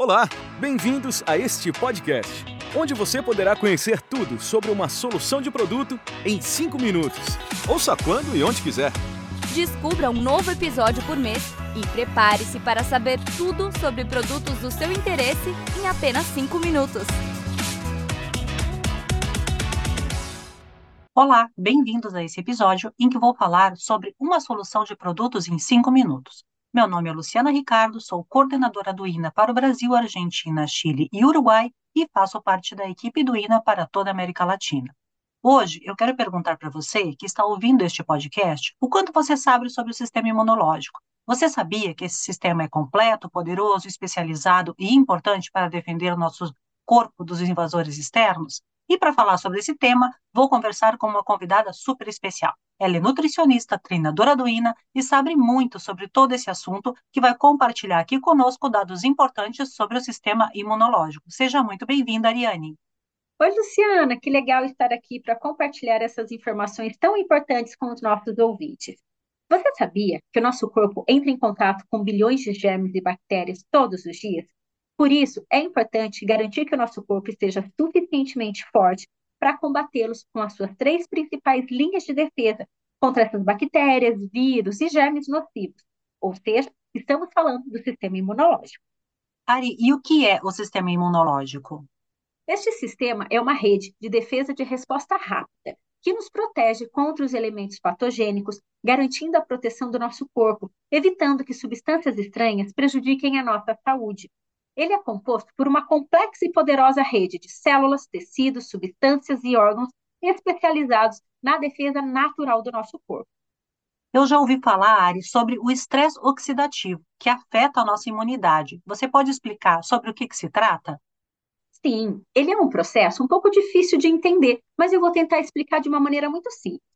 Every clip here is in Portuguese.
Olá, bem-vindos a este podcast, onde você poderá conhecer tudo sobre uma solução de produto em 5 minutos. Ouça quando e onde quiser. Descubra um novo episódio por mês e prepare-se para saber tudo sobre produtos do seu interesse em apenas 5 minutos. Olá, bem-vindos a esse episódio em que vou falar sobre uma solução de produtos em 5 minutos. Meu nome é Luciana Ricardo, sou coordenadora do INA para o Brasil, Argentina, Chile e Uruguai e faço parte da equipe do INA para toda a América Latina. Hoje eu quero perguntar para você que está ouvindo este podcast o quanto você sabe sobre o sistema imunológico. Você sabia que esse sistema é completo, poderoso, especializado e importante para defender o nosso corpo dos invasores externos? E para falar sobre esse tema, vou conversar com uma convidada super especial. Ela é nutricionista, treinadora do INA e sabe muito sobre todo esse assunto, que vai compartilhar aqui conosco dados importantes sobre o sistema imunológico. Seja muito bem-vinda, Ariane. Oi, Luciana, que legal estar aqui para compartilhar essas informações tão importantes com os nossos ouvintes. Você sabia que o nosso corpo entra em contato com bilhões de germes e bactérias todos os dias? Por isso, é importante garantir que o nosso corpo esteja suficientemente forte para combatê-los com as suas três principais linhas de defesa contra essas bactérias, vírus e germes nocivos. Ou seja, estamos falando do sistema imunológico. Ari, e o que é o sistema imunológico? Este sistema é uma rede de defesa de resposta rápida que nos protege contra os elementos patogênicos, garantindo a proteção do nosso corpo, evitando que substâncias estranhas prejudiquem a nossa saúde. Ele é composto por uma complexa e poderosa rede de células, tecidos, substâncias e órgãos especializados na defesa natural do nosso corpo. Eu já ouvi falar, Ari, sobre o estresse oxidativo, que afeta a nossa imunidade. Você pode explicar sobre o que, que se trata? Sim, ele é um processo um pouco difícil de entender, mas eu vou tentar explicar de uma maneira muito simples.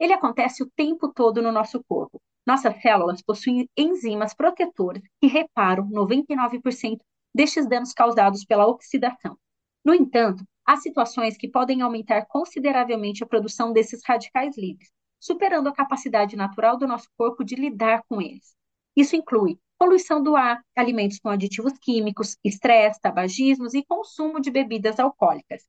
Ele acontece o tempo todo no nosso corpo. Nossas células possuem enzimas protetoras que reparam 99% destes danos causados pela oxidação. No entanto, há situações que podem aumentar consideravelmente a produção desses radicais livres, superando a capacidade natural do nosso corpo de lidar com eles. Isso inclui poluição do ar, alimentos com aditivos químicos, estresse, tabagismos e consumo de bebidas alcoólicas.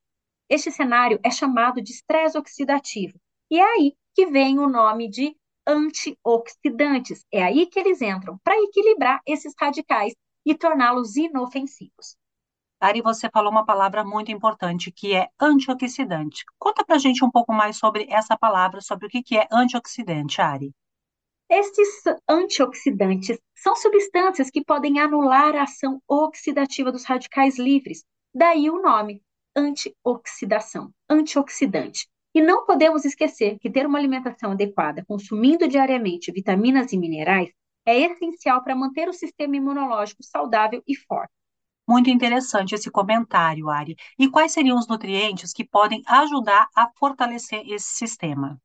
Este cenário é chamado de estresse oxidativo, e é aí que vem o nome de antioxidantes. É aí que eles entram para equilibrar esses radicais e torná-los inofensivos. Ari, você falou uma palavra muito importante, que é antioxidante. Conta para gente um pouco mais sobre essa palavra, sobre o que é antioxidante, Ari. Estes antioxidantes são substâncias que podem anular a ação oxidativa dos radicais livres, daí o nome, antioxidação, antioxidante. E não podemos esquecer que ter uma alimentação adequada, consumindo diariamente vitaminas e minerais, é essencial para manter o sistema imunológico saudável e forte. Muito interessante esse comentário, Ari. E quais seriam os nutrientes que podem ajudar a fortalecer esse sistema?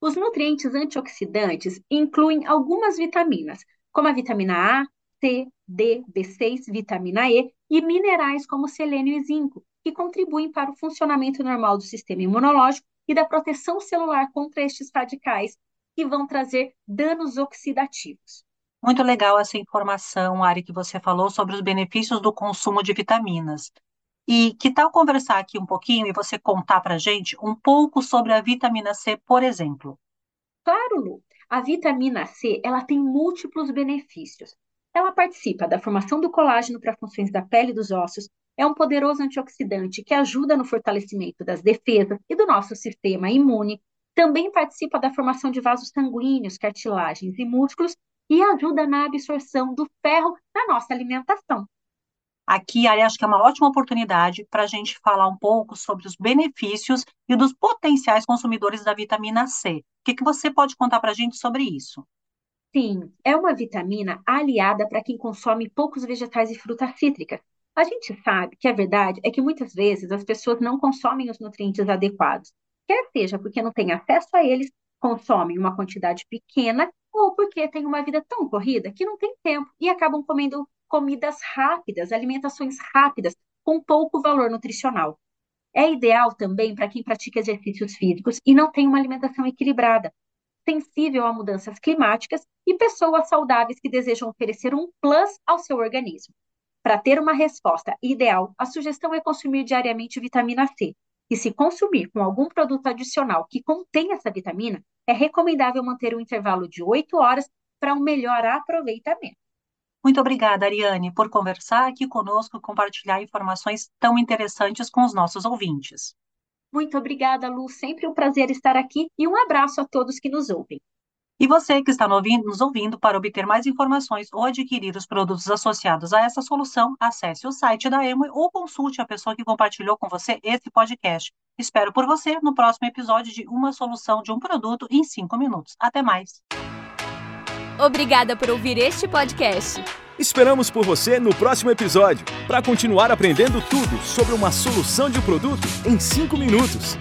Os nutrientes antioxidantes incluem algumas vitaminas, como a vitamina A, C, D, B6, vitamina E e minerais como selênio e zinco, que contribuem para o funcionamento normal do sistema imunológico e da proteção celular contra estes radicais que vão trazer danos oxidativos. Muito legal essa informação, Ari, que você falou sobre os benefícios do consumo de vitaminas. E que tal conversar aqui um pouquinho e você contar para gente um pouco sobre a vitamina C, por exemplo? Claro, Lu. A vitamina C ela tem múltiplos benefícios. Ela participa da formação do colágeno para funções da pele e dos ossos, é um poderoso antioxidante que ajuda no fortalecimento das defesas e do nosso sistema imune, também participa da formação de vasos sanguíneos, cartilagens e músculos e ajuda na absorção do ferro na nossa alimentação. Aqui, acho que é uma ótima oportunidade para a gente falar um pouco sobre os benefícios e dos potenciais consumidores da vitamina C. O que, que você pode contar para a gente sobre isso? Sim, é uma vitamina aliada para quem consome poucos vegetais e frutas cítricas. A gente sabe que a verdade é que muitas vezes as pessoas não consomem os nutrientes adequados quer seja porque não tem acesso a eles, consomem uma quantidade pequena, ou porque tem uma vida tão corrida que não tem tempo e acabam comendo comidas rápidas, alimentações rápidas, com pouco valor nutricional. É ideal também para quem pratica exercícios físicos e não tem uma alimentação equilibrada, sensível a mudanças climáticas e pessoas saudáveis que desejam oferecer um plus ao seu organismo. Para ter uma resposta ideal, a sugestão é consumir diariamente vitamina C. E se consumir com algum produto adicional que contém essa vitamina, é recomendável manter um intervalo de 8 horas para um melhor aproveitamento. Muito obrigada, Ariane, por conversar aqui conosco e compartilhar informações tão interessantes com os nossos ouvintes. Muito obrigada, Lu. Sempre um prazer estar aqui e um abraço a todos que nos ouvem. E você que está nos ouvindo, para obter mais informações ou adquirir os produtos associados a essa solução, acesse o site da Emoi ou consulte a pessoa que compartilhou com você esse podcast. Espero por você no próximo episódio de Uma Solução de um Produto em 5 Minutos. Até mais! Obrigada por ouvir este podcast. Esperamos por você no próximo episódio para continuar aprendendo tudo sobre uma solução de produto em 5 minutos.